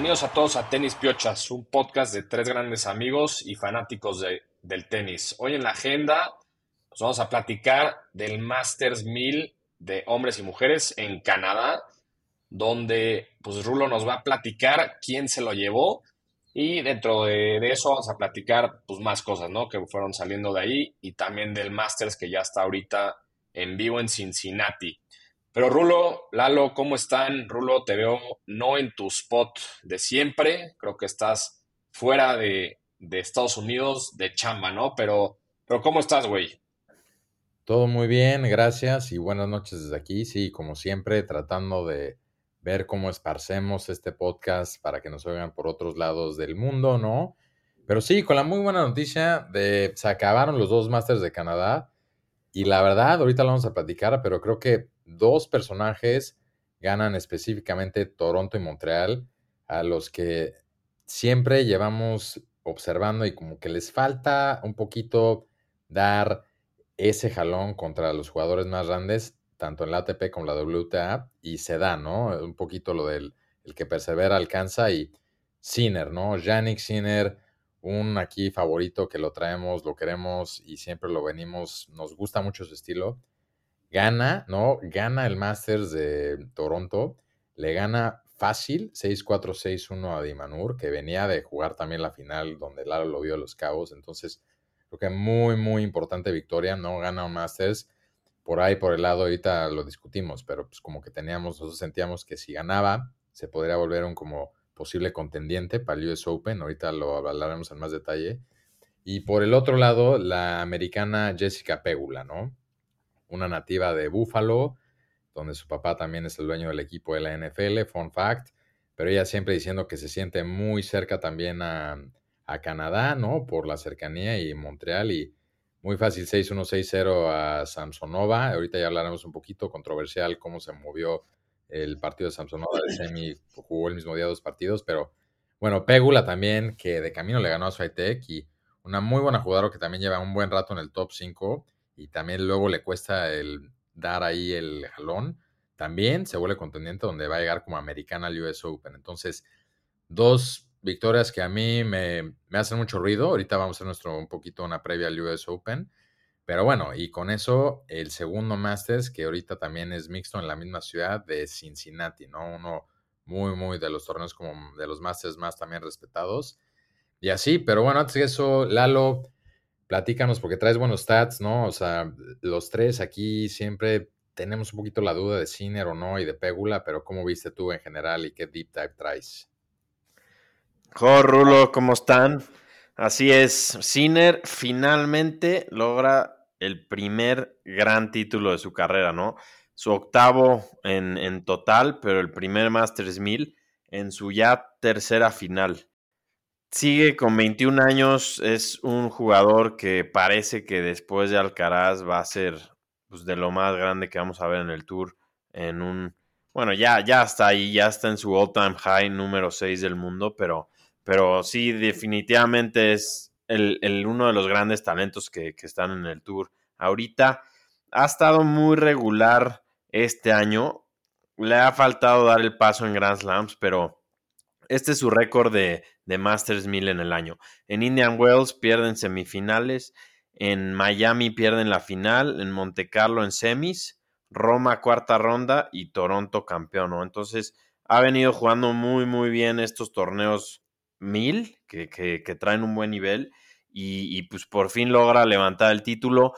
Bienvenidos a todos a Tenis Piochas, un podcast de tres grandes amigos y fanáticos de, del tenis. Hoy en la agenda pues vamos a platicar del Masters 1000 de hombres y mujeres en Canadá, donde pues Rulo nos va a platicar quién se lo llevó y dentro de, de, eso vamos a platicar pues más cosas, ¿no? Que fueron saliendo de ahí y también del Masters que ya está ahorita en vivo en Cincinnati. Pero Rulo, Lalo, ¿cómo están? Rulo, te veo no en tu spot de siempre, creo que estás fuera de, de Estados Unidos de chamba, ¿no? Pero, pero ¿cómo estás, güey? Todo muy bien, gracias y buenas noches desde aquí. Sí, como siempre, tratando de ver cómo esparcemos este podcast para que nos oigan por otros lados del mundo, ¿no? Pero sí, con la muy buena noticia de se acabaron los dos Masters de Canadá y la verdad, ahorita lo vamos a platicar, pero creo que dos personajes ganan específicamente Toronto y Montreal, a los que siempre llevamos observando y como que les falta un poquito dar ese jalón contra los jugadores más grandes, tanto en la ATP como la WTA, y se da, ¿no? Un poquito lo del el que persevera alcanza y Sinner, ¿no? Yannick Sinner, un aquí favorito que lo traemos, lo queremos y siempre lo venimos, nos gusta mucho su estilo. Gana, ¿no? Gana el Masters de Toronto, le gana fácil 6-4, 6-1 a Dimanur, que venía de jugar también la final donde Lalo lo vio a los cabos, entonces creo que muy, muy importante victoria, ¿no? Gana un Masters. Por ahí, por el lado, ahorita lo discutimos, pero pues como que teníamos, nosotros sentíamos que si ganaba, se podría volver un como posible contendiente para el US Open. Ahorita lo hablaremos en más detalle. Y por el otro lado, la americana Jessica Pegula, ¿no? Una nativa de Buffalo, donde su papá también es el dueño del equipo de la NFL, fun fact. Pero ella siempre diciendo que se siente muy cerca también a, a Canadá, ¿no? Por la cercanía y Montreal y muy fácil 6-1, 6-0 a Samsonova. Ahorita ya hablaremos un poquito controversial cómo se movió el partido de Samsonova de semi, jugó el mismo día dos partidos, pero bueno, Pegula también, que de camino le ganó a Swiatek y una muy buena jugadora que también lleva un buen rato en el top 5 y también luego le cuesta el dar ahí el jalón. También se vuelve contendiente donde va a llegar como americana al US Open. Entonces, dos victorias que a mí me, me, hacen mucho ruido. Ahorita vamos a hacer nuestro, un poquito una previa al US Open. Pero bueno, y con eso el segundo Masters, que ahorita también es mixto en la misma ciudad de Cincinnati, ¿no? Uno muy, muy de los torneos como de los Masters más también respetados. Y así, pero bueno, antes de eso, Lalo, platícanos porque traes buenos stats, ¿no? O sea, los tres aquí siempre tenemos un poquito la duda de Sinner o no y de Pegula, pero ¿cómo viste tú en general y qué deep dive traes? Jo, Rulo, ¿cómo están? Así es, Sinner finalmente logra el primer gran título de su carrera, ¿no? Su octavo en, en total, pero el primer Masters 1000 en su ya tercera final. Sigue con 21 años, es un jugador que parece que después de Alcaraz va a ser pues, de lo más grande que vamos a ver en el Tour en un... Bueno, ya, ya está ahí, ya está en su all-time high número 6 del mundo, pero pero sí, definitivamente es el, el uno de los grandes talentos que, que, están en el tour. Ahorita ha estado muy regular este año. Le ha faltado dar el paso en Grand Slams, pero este es su récord de, de Masters 1000 en el año. En Indian Wells pierden semifinales, en Miami pierden la final, en Monte Carlo en semis, Roma cuarta ronda y Toronto campeón. Entonces ha venido jugando muy, muy bien estos torneos mil, que, que, que traen un buen nivel, y, y, pues por fin logra levantar el título.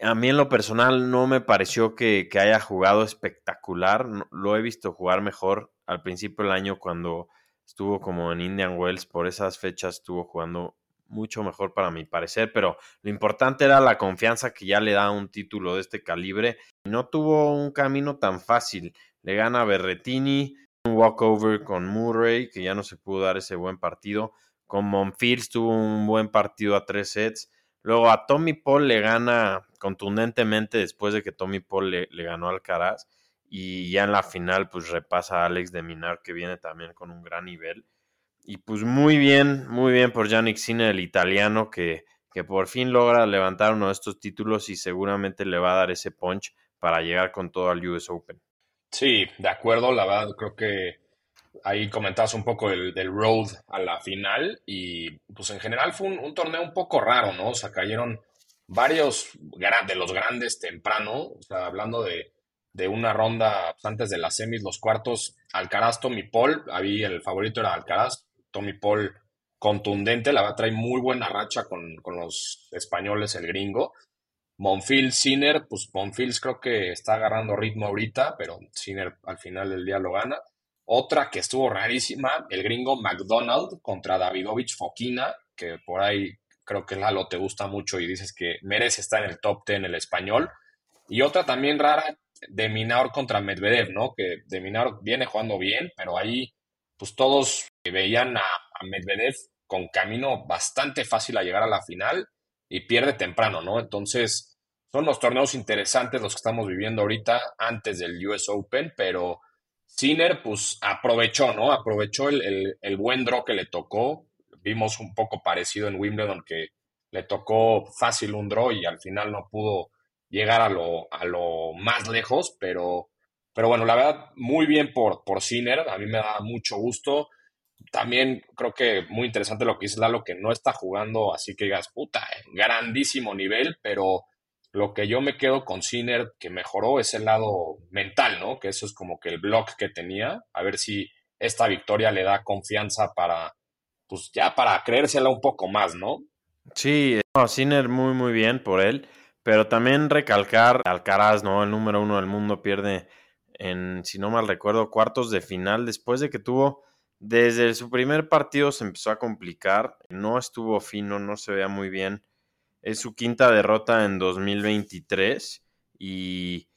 A mí en lo personal no me pareció que, que haya jugado espectacular, lo he visto jugar mejor al principio del año cuando estuvo como en Indian Wells, por esas fechas estuvo jugando mucho mejor para mi parecer, pero lo importante era la confianza que ya le da un título de este calibre. No tuvo un camino tan fácil. Le gana Berretini, un walkover con Murray, que ya no se pudo dar ese buen partido. Con Monfils tuvo un buen partido a tres sets. Luego a Tommy Paul le gana contundentemente después de que Tommy Paul le, le ganó al Caraz. Y ya en la final, pues repasa a Alex de Minar, que viene también con un gran nivel. Y pues muy bien, muy bien por Yannick Sinner, el italiano, que, que por fin logra levantar uno de estos títulos y seguramente le va a dar ese punch para llegar con todo al US Open. Sí, de acuerdo, la verdad creo que ahí comentabas un poco el, del road a la final y pues en general fue un, torneo un poco raro, ¿no? O sea, cayeron varios de los grandes temprano, o sea, hablando de, de una ronda pues, antes de las semis, los cuartos, Alcaraz, Tommy Paul, ahí el favorito era Alcaraz, Tommy Paul contundente, la verdad trae muy buena racha con, con los españoles, el gringo. Monfils, Sinner, pues Monfils creo que está agarrando ritmo ahorita, pero Sinner al final del día lo gana. Otra que estuvo rarísima, el gringo McDonald contra Davidovich Fokina, que por ahí creo que Lalo te gusta mucho y dices que merece estar en el top 10 en el español. Y otra también rara, de Minaur contra Medvedev, ¿no? Que de Minaur viene jugando bien, pero ahí pues todos veían a, Medvedev con camino bastante fácil a llegar a la final y pierde temprano, ¿no? Entonces, son los torneos interesantes los que estamos viviendo ahorita antes del US Open, pero Sinner, pues aprovechó, ¿no? Aprovechó el, buen draw que le tocó. Vimos un poco parecido en Wimbledon que le tocó fácil un draw y al final no pudo llegar a lo, a lo más lejos, pero, pero bueno, la verdad, muy bien por, por Sinner. A mí me da mucho gusto. También creo que muy interesante lo que dice Lalo, que no está jugando así que digas, puta, grandísimo nivel, pero lo que yo me quedo con Sinner que mejoró es el lado mental, ¿no? Que eso es como que el block que tenía. A ver si esta victoria le da confianza para, pues ya para creérsela un poco más, ¿no? Sí, no, Sinner muy, muy bien por él. Pero también recalcar Alcaraz, ¿no? El número uno del mundo pierde en, si no mal recuerdo, cuartos de final después de que tuvo, desde su primer partido se empezó a complicar, no estuvo fino, no se veía muy bien es su quinta derrota en 2023 y,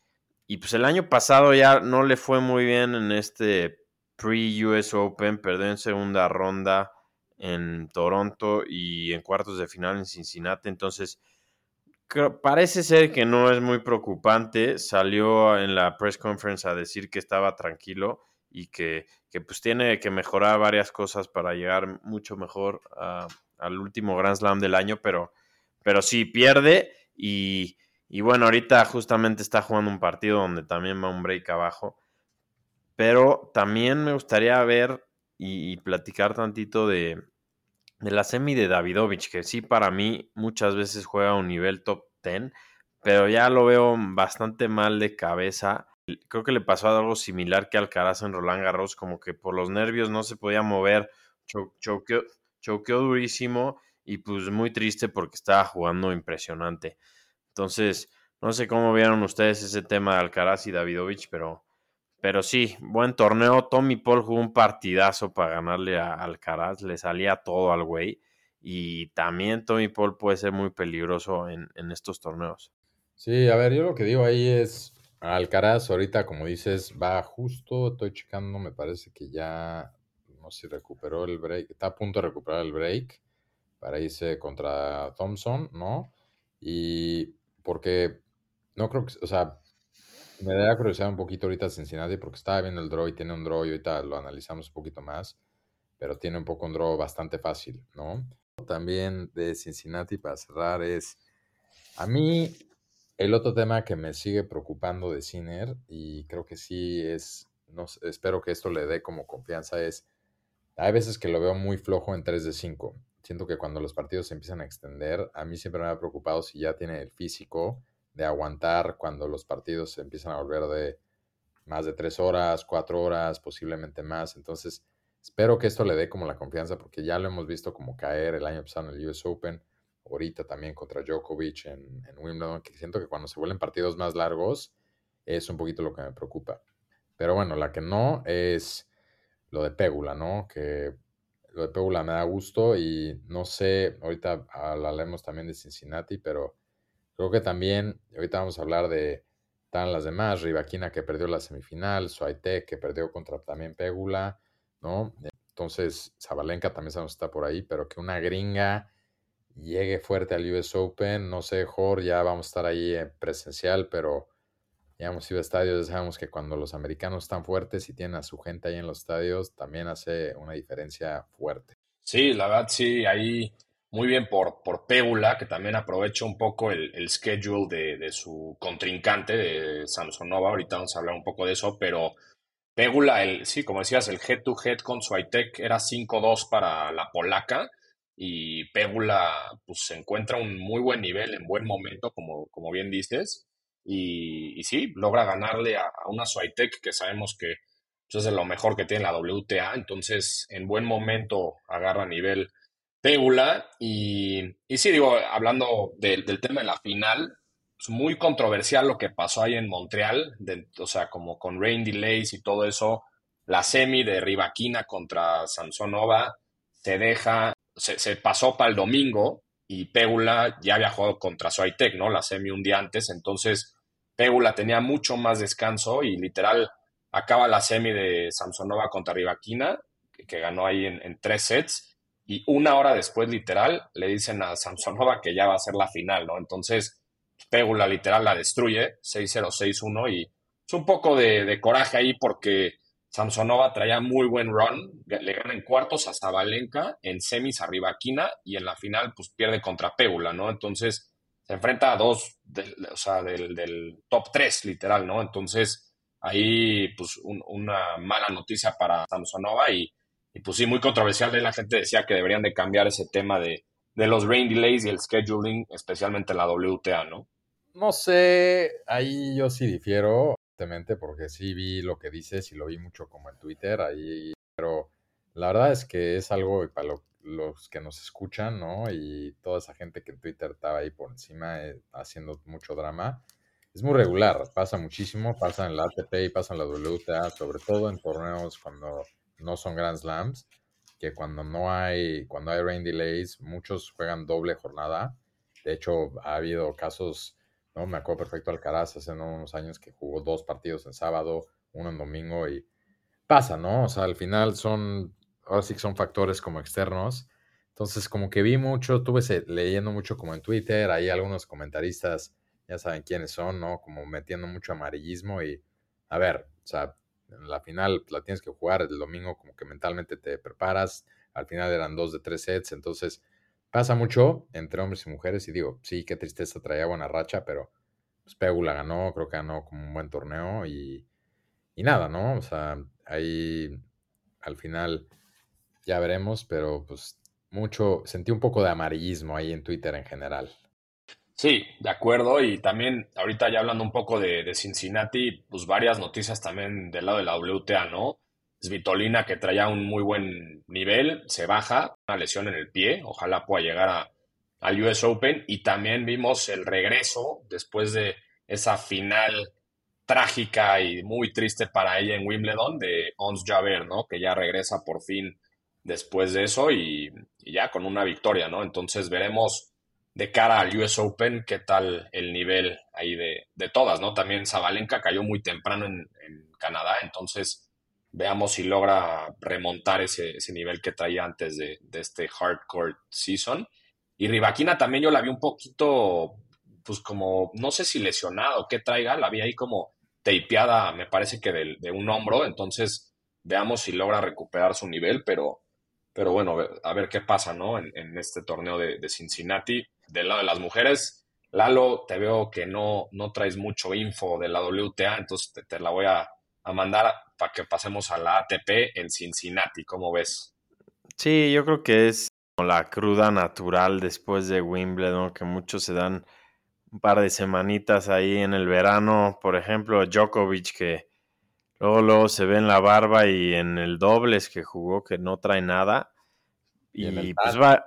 y pues el año pasado ya no le fue muy bien en este pre-US Open, perdió en segunda ronda en Toronto y en cuartos de final en Cincinnati, entonces parece ser que no es muy preocupante, salió en la press conference a decir que estaba tranquilo y que, que pues tiene que mejorar varias cosas para llegar mucho mejor al último Grand Slam del año, pero pero sí pierde y, bueno, ahorita justamente está jugando un partido donde también va un break abajo. Pero también me gustaría ver y, platicar tantito de, de, la semi de Davidovich, que sí para mí muchas veces juega a un nivel top 10, pero ya lo veo bastante mal de cabeza. Creo que le pasó algo similar que Alcaraz en Roland Garros, como que por los nervios no se podía mover, choqueó durísimo y pues muy triste porque estaba jugando impresionante. Entonces, no sé cómo vieron ustedes ese tema de Alcaraz y Davidovich, pero, pero sí, buen torneo. Tommy Paul jugó un partidazo para ganarle a Alcaraz, le salía todo al güey. Y también Tommy Paul puede ser muy peligroso en, en estos torneos. Sí, a ver, yo lo que digo ahí es, Alcaraz ahorita, como dices, va justo, estoy checando, me parece que ya, no sé si recuperó el break, está a punto de recuperar el break para irse contra Thompson, ¿no? Y porque no creo que, o sea, me da curiosidad un poquito ahorita Cincinnati porque estaba viendo el draw y tiene un draw y ahorita lo analizamos un poquito más, pero tiene un poco un draw bastante fácil, ¿no? También de Cincinnati para cerrar es, a mí el otro tema que me sigue preocupando de Sinner y creo que sí es, no, espero que esto le dé como confianza es, hay veces que lo veo muy flojo en 3 de 5 siento que cuando los partidos se empiezan a extender, a mí siempre me ha preocupado si ya tiene el físico de aguantar cuando los partidos se empiezan a volver de más de tres horas, cuatro horas, posiblemente más. Entonces, espero que esto le dé como la confianza, porque ya lo hemos visto como caer el año pasado en el US Open, ahorita también contra Djokovic en, en Wimbledon, que siento que cuando se vuelven partidos más largos es un poquito lo que me preocupa. Pero bueno, la que no es lo de Pégula, ¿no? Que lo de Pegula me da gusto y no sé, ahorita hablaremos también de Cincinnati, pero creo que también, ahorita vamos a hablar de están las demás, Rivaquina que perdió la semifinal, Suaite que perdió contra también Pegula, ¿no? Entonces, Zabalenka también sabemos está por ahí, pero que una gringa llegue fuerte al US Open, no sé, Jorge, ya vamos a estar ahí presencial, pero ya hemos ido a estadios, ya sabemos que cuando los americanos están fuertes y tienen a su gente ahí en los estadios, también hace una diferencia fuerte. Sí, la verdad sí, ahí muy bien por, por Pégula, que también aprovecha un poco el, el schedule de, de, su contrincante, de Samsonova. Ahorita vamos a hablar un poco de eso, pero Pégula, el, sí, como decías, el head-to-head con Swiatek era 5-2 para la polaca y Pégula pues, se encuentra un muy buen nivel, en buen momento, como, como bien dices. Y, sí, logra ganarle a, una Swiatek que sabemos que pues, es lo mejor que tiene la WTA. Entonces, en buen momento agarra nivel Pégula. Y, y sí, digo, hablando del tema de la final, es muy controversial lo que pasó ahí en Montreal, o sea, como con rain delays y todo eso. La semi de Rivaquina contra Samsonova se deja, se, pasó para el domingo y Pégula ya había jugado contra Swiatek, ¿no? La semi un día antes, entonces Pégula tenía mucho más descanso y literal acaba la semi de Samsonova contra Rivaquina, que, ganó ahí en tres sets y una hora después, literal, le dicen a Samsonova que ya va a ser la final, ¿no? Entonces, Pégula literal la destruye, 6-0, 6-1, y es un poco de, coraje ahí porque Samsonova traía muy buen run, le gana en cuartos hasta Valenca, en semis arriba Quina, y en la final, pues pierde contra Pégula, ¿no? Entonces, se enfrenta a dos, o sea, del, top 3, literal, ¿no? Entonces, ahí, pues, una mala noticia para Samsonova y y pues sí, muy controversial. La gente decía que deberían de cambiar ese tema de, los rain delays y el scheduling, especialmente la WTA, ¿no? No sé, ahí yo sí difiero, porque sí vi lo que dices y lo vi mucho como en Twitter, ahí, pero la verdad es que es algo para los que nos escuchan, ¿no? Y toda esa gente que en Twitter estaba ahí por encima eh, haciendo mucho drama, es muy regular, pasa muchísimo, pasa en la ATP y pasa en la WTA, sobre todo en torneos cuando no son Grand Slams, que cuando no hay, cuando hay rain delays, muchos juegan doble jornada. De hecho, ha habido casos, ¿no? Me acuerdo perfecto Alcaraz hace unos años que jugó dos partidos en sábado, uno en domingo y pasa, ¿no? O sea, al final son, ahora sí que son factores como externos. Entonces, como que vi mucho, estuve leyendo mucho como en Twitter, hay algunos comentaristas, ya saben quiénes son, ¿no? Como metiendo mucho amarillismo y, a ver, o sea, en la final la tienes que jugar el domingo, como que mentalmente te preparas. Al final eran dos de tres sets, entonces pasa mucho entre hombres y mujeres. Y digo, sí, qué tristeza traía buena racha, pero pues Pegula ganó, creo que ganó como un buen torneo y, y nada, ¿no? O sea, ahí al final ya veremos, pero pues mucho, sentí un poco de amarillismo ahí en Twitter en general. Sí, de acuerdo. Y también, ahorita ya hablando un poco de, Cincinnati, pues varias noticias también del lado de la WTA, ¿no? Svitolina, que traía un muy buen nivel, se baja, una lesión en el pie, ojalá pueda llegar a, al US Open. Y también vimos el regreso después de esa final trágica y muy triste para ella en Wimbledon de Ons Javer, ¿no? Que ya regresa por fin después de eso y, y ya con una victoria, ¿no? Entonces veremos de cara al US Open, qué tal el nivel ahí de, todas, ¿no? También Zabalenka cayó muy temprano en, Canadá, entonces veamos si logra remontar ese, nivel que traía antes de, este hardcore season. Y Rivaquina también yo la vi un poquito, pues como, no sé si lesionado, qué traiga, la vi ahí como tapeada, me parece que de, un hombro, entonces veamos si logra recuperar su nivel, pero, pero bueno, a ver qué pasa, ¿no? En, este torneo de, Cincinnati del lado de las mujeres. Lalo, te veo que no, no traes mucho info de la WTA, entonces te, la voy a, mandar para que pasemos a la ATP en Cincinnati. ¿Cómo ves? Sí, yo creo que es la cruda natural después de Wimbledon, que muchos se dan un par de semanitas ahí en el verano. Por ejemplo, Djokovic, que luego, luego se ve en la barba y en el dobles que jugó, que no trae nada. Y, pues va,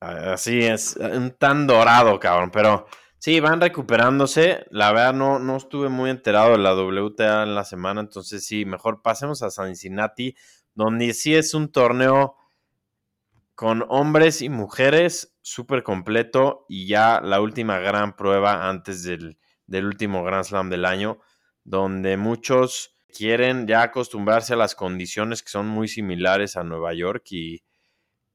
Así es, un tan dorado, cabrón. Pero sí, van recuperándose. La verdad, no, no estuve muy enterado de la WTA en la semana. Entonces, sí, mejor pasemos a Cincinnati, donde sí es un torneo con hombres y mujeres súper completo. Y ya la última gran prueba antes del, del último Grand Slam del año, donde muchos quieren ya acostumbrarse a las condiciones que son muy similares a Nueva York y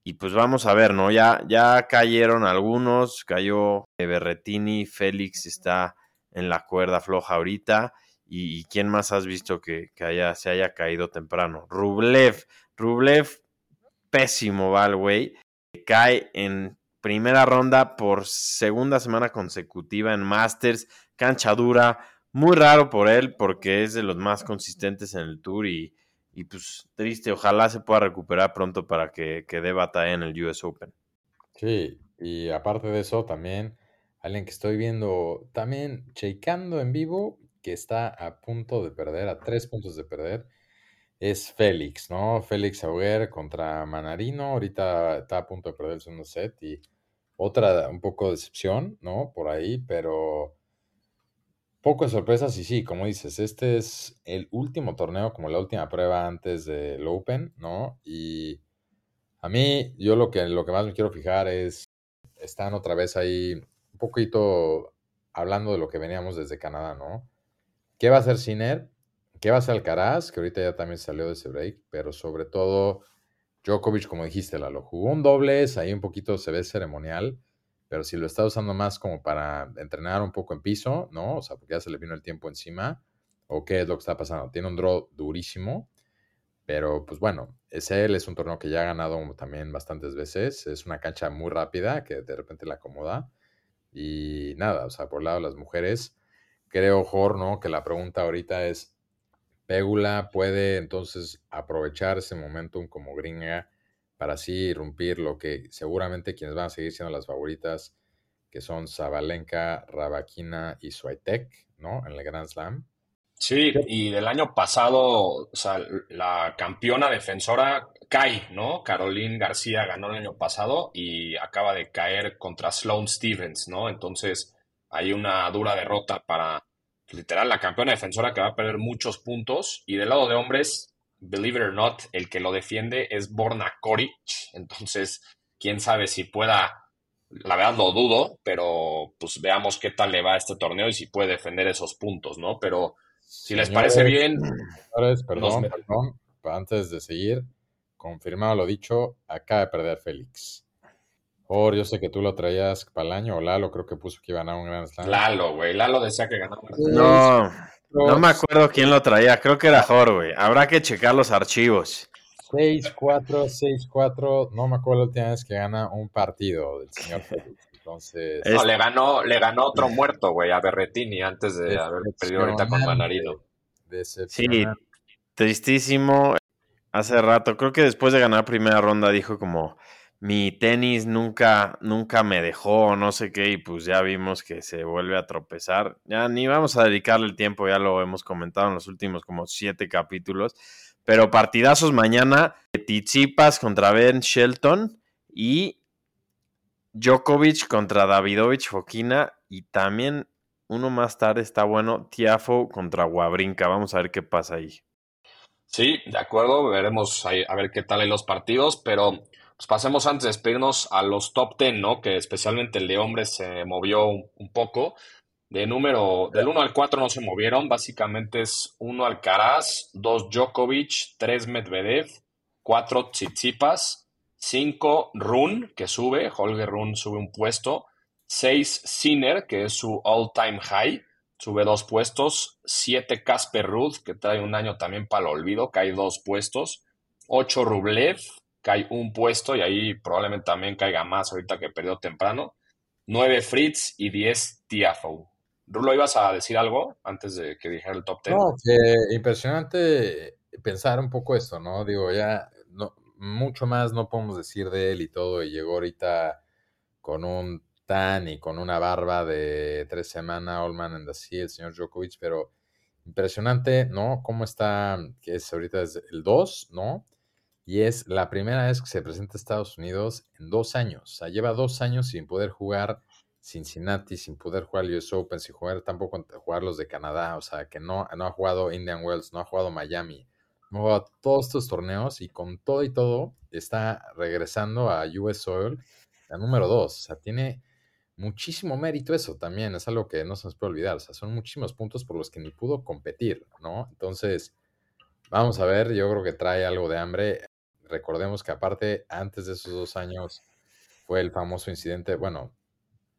y pues vamos a ver, ¿no? Ya, ya cayeron algunos, cayó Berretini, Félix está en la cuerda floja ahorita. ¿Y, quién más has visto que, haya, se haya caído temprano? Rublev, Rublev, pésimo va el güey. cae en primera ronda por segunda semana consecutiva en Masters, cancha dura, muy raro por él porque es de los más consistentes en el tour y, y pues triste, ojalá se pueda recuperar pronto para que, que dé batalla en el US Open. Sí, y aparte de eso también, alguien que estoy viendo también chequeando en vivo, que está a punto de perder, a tres puntos de perder, es Félix, ¿no? Félix Auger contra Manarino, ahorita está a punto de perder el segundo set y otra un poco de decepción, ¿no? Por ahí, pero poco de sorpresas y sí, como dices, este es el último torneo, como la última prueba antes del Open, ¿no? Y a mí, yo lo que, lo que más me quiero fijar es, están otra vez ahí un poquito hablando de lo que veníamos desde Canadá, ¿no? ¿Qué va a hacer Sinner? ¿Qué va a hacer Alcaraz? Que ahorita ya también salió de ese break, pero sobre todo Djokovic, como dijiste, Lalo, jugó un dobles, ahí un poquito se ve ceremonial, pero si lo está usando más como para entrenar un poco en piso, ¿no? O sea, porque ya se le vino el tiempo encima, o qué es lo que está pasando. Tiene un draw durísimo, pero pues bueno, él, es un torneo que ya ha ganado también bastantes veces, es una cancha muy rápida que de repente la acomoda. Y nada, o sea, por el lado de las mujeres, creo, Jor, ¿no? Que la pregunta ahorita es, ¿Pégula puede entonces aprovechar ese momentum como gringa para así irrumpir lo que seguramente quienes van a seguir siendo las favoritas, que son Zabalenka, Rabakina y Swiatek, ¿no? En el Grand Slam. Sí, y del año pasado, o sea, la campeona defensora cae, ¿no? Caroline García ganó el año pasado y acaba de caer contra Sloane Stevens, ¿no? Entonces, hay una dura derrota para, literal, la campeona defensora que va a perder muchos puntos. Y del lado de hombres, believe it or not, el que lo defiende es Borna Koric. Entonces, quién sabe si pueda, la verdad lo dudo, pero pues veamos qué tal le va a este torneo y si puede defender esos puntos, ¿no? Pero si les parece bien. perdón, perdón, antes de seguir, confirmado lo dicho, acaba de perder Félix. Por, yo sé que tú lo traías para el año, o Lalo creo que puso que iba a ganar un gran slam. Lalo, güey, Lalo decía que ganaba un gran slam. No, no me acuerdo quién lo traía, creo que era Jor, güey. Habrá que checar los archivos. 6-4, 6-4, no me acuerdo la última vez que gana un partido del señor Félix. Entonces. No, le ganó, le ganó otro muerto, güey, a Berretini antes de haber perdido ahorita con Manarino. Sí, tristísimo. Hace rato, creo que después de ganar primera ronda dijo como mi tenis nunca, nunca me dejó, no sé qué, y pues ya vimos que se vuelve a tropezar. Ya ni vamos a dedicarle el tiempo, ya lo hemos comentado en los últimos como siete capítulos. Pero partidazos mañana, Tizipas contra Ben Shelton y Djokovic contra Davidovich Fokina y también uno más tarde está bueno, Tiafo contra Wabrinka. Vamos a ver qué pasa ahí. Sí, de acuerdo, veremos a ver qué tal en los partidos, pero pues pasemos antes de despedirnos a los top 10, ¿no? Que especialmente el de hombres se movió un, poco. De número, del 1 al 4 no se movieron. Básicamente es 1 Alcaraz, 2 Djokovic, 3 Medvedev, 4 Tsitsipas, 5 Run, que sube, Holger Run sube un puesto, 6 Sinner, que es su all-time high, sube dos puestos, 7 Casper Ruth, que trae un año también para el olvido, cae dos puestos, 8 Rublev, cae un puesto y ahí probablemente también caiga más ahorita que perdió temprano. 9 Fritz y 10 Tiafo. Rulo, ¿ibas a decir algo antes de que dijera el top 10? No, que impresionante pensar un poco esto, ¿no? Digo, ya no, mucho más no podemos decir de él y todo, y llegó ahorita con un tan y con una barba de tres semanas, Allman and así, el señor Djokovic, pero impresionante, ¿no? Cómo está, que es ahorita es el 2, ¿no? Y es la primera vez que se presenta a Estados Unidos en dos años. O sea, lleva dos años sin poder jugar Cincinnati, sin poder jugar US Open, sin jugar tampoco jugar los de Canadá. O sea, que no, no ha jugado Indian Wells, no ha jugado Miami. No ha jugado todos estos torneos y con todo y todo está regresando a US Soil, la número dos. O sea, tiene muchísimo mérito eso también. Es algo que no se nos puede olvidar. O sea, son muchísimos puntos por los que ni pudo competir, ¿no? Entonces, vamos a ver. Yo creo que trae algo de hambre recordemos que aparte, antes de esos dos años, fue el famoso incidente, bueno,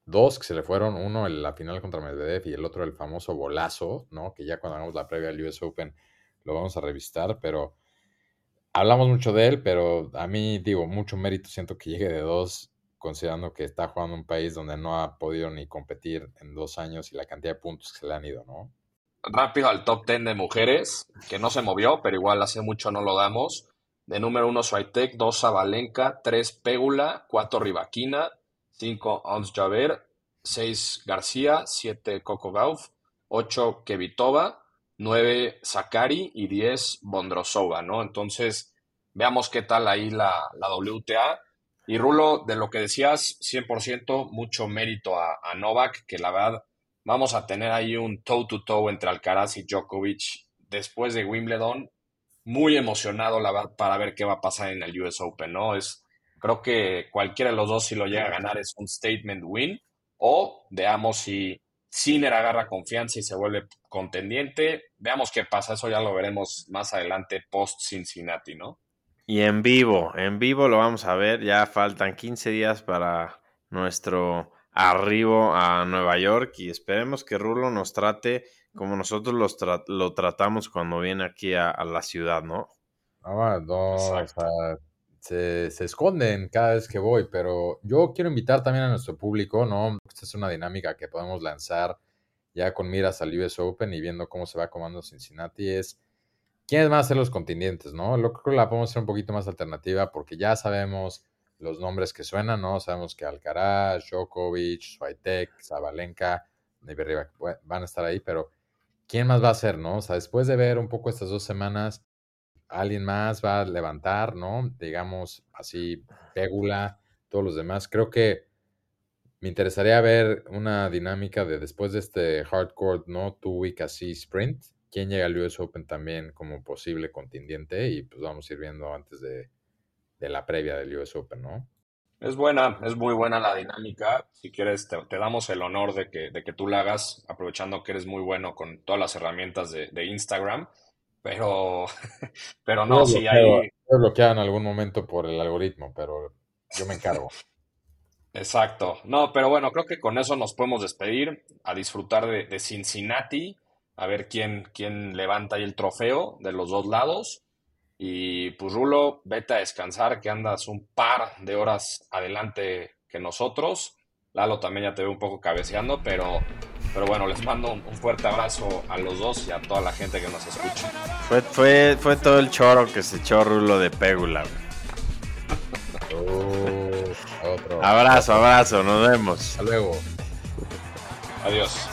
dos que se le fueron, uno en la final contra Medvedev y el otro el famoso bolazo, ¿no? Que ya cuando hagamos la previa al US Open lo vamos a revistar, pero hablamos mucho de él, pero a mí, digo, mucho mérito siento que llegue de dos, considerando que está jugando un país donde no ha podido ni competir en dos años y la cantidad de puntos que se le han ido, ¿no? Rápido al top ten de mujeres, que no se movió, pero igual hace mucho no lo damos. De número uno, Swiatek, dos Zabalenka, tres Pégula, cuatro Rivaquina, cinco Ons Javer, seis García, siete Coco Gauff, ocho Kevitova, 9 Sakari y 10 Bondrosova, ¿no? Entonces, veamos qué tal ahí la, la WTA. Y Rulo, de lo que decías, 100% mucho mérito a, Novak, que la verdad vamos a tener ahí un toe-to-toe entre Alcaraz y Djokovic después de Wimbledon. Muy emocionado para ver qué va a pasar en el US Open, ¿no? Es, creo que cualquiera de los dos, si lo llega a ganar, es un statement win. O veamos si Sinner agarra confianza y se vuelve contendiente. Veamos qué pasa, eso ya lo veremos más adelante post Cincinnati, ¿no? Y en vivo, en vivo lo vamos a ver, ya faltan 15 días para nuestro arribo a Nueva York y esperemos que Rulo nos trate como nosotros lo tratamos cuando viene aquí a, la ciudad, ¿no? Ah, no, se, se, esconden cada vez que voy, pero yo quiero invitar también a nuestro público, ¿no? Esta es una dinámica que podemos lanzar ya con miras al US Open y viendo cómo se va comando Cincinnati, es quiénes van a ser los contendientes, ¿no? Lo creo que la podemos hacer un poquito más alternativa porque ya sabemos los nombres que suenan, ¿no? Sabemos que Alcaraz, Djokovic, Swiatek, Zabalenka, van a estar ahí, pero ¿quién más va a ser, no? O sea, después de ver un poco estas dos semanas, alguien más va a levantar, ¿no? Digamos así, Pégula, todos los demás. Creo que me interesaría ver una dinámica de después de este hardcore, ¿no? Two week así sprint. ¿Quién llega al US Open también como posible contendiente? Y pues vamos a ir viendo antes de, la previa del US Open, ¿no? Es buena, es muy buena la dinámica. Si quieres, te, damos el honor de que, de que tú la hagas, aprovechando que eres muy bueno con todas las herramientas de, de Instagram. Pero, pero no, si hay... bloqueado en algún momento por el algoritmo, pero yo me encargo. Exacto. No, pero bueno, creo que con eso nos podemos despedir, a disfrutar de, Cincinnati, a ver quién, quién levanta ahí el trofeo de los dos lados. Y pues Rulo, vete a descansar, que andas un par de horas adelante que nosotros. Lalo también ya te ve un poco cabeceando, pero pero bueno, les mando un, fuerte abrazo a los dos y a toda la gente que nos escucha. Fue, fue, fue todo el choro que se echó Rulo de Pégula. Oh, abrazo, abrazo, nos vemos. Hasta luego. Adiós.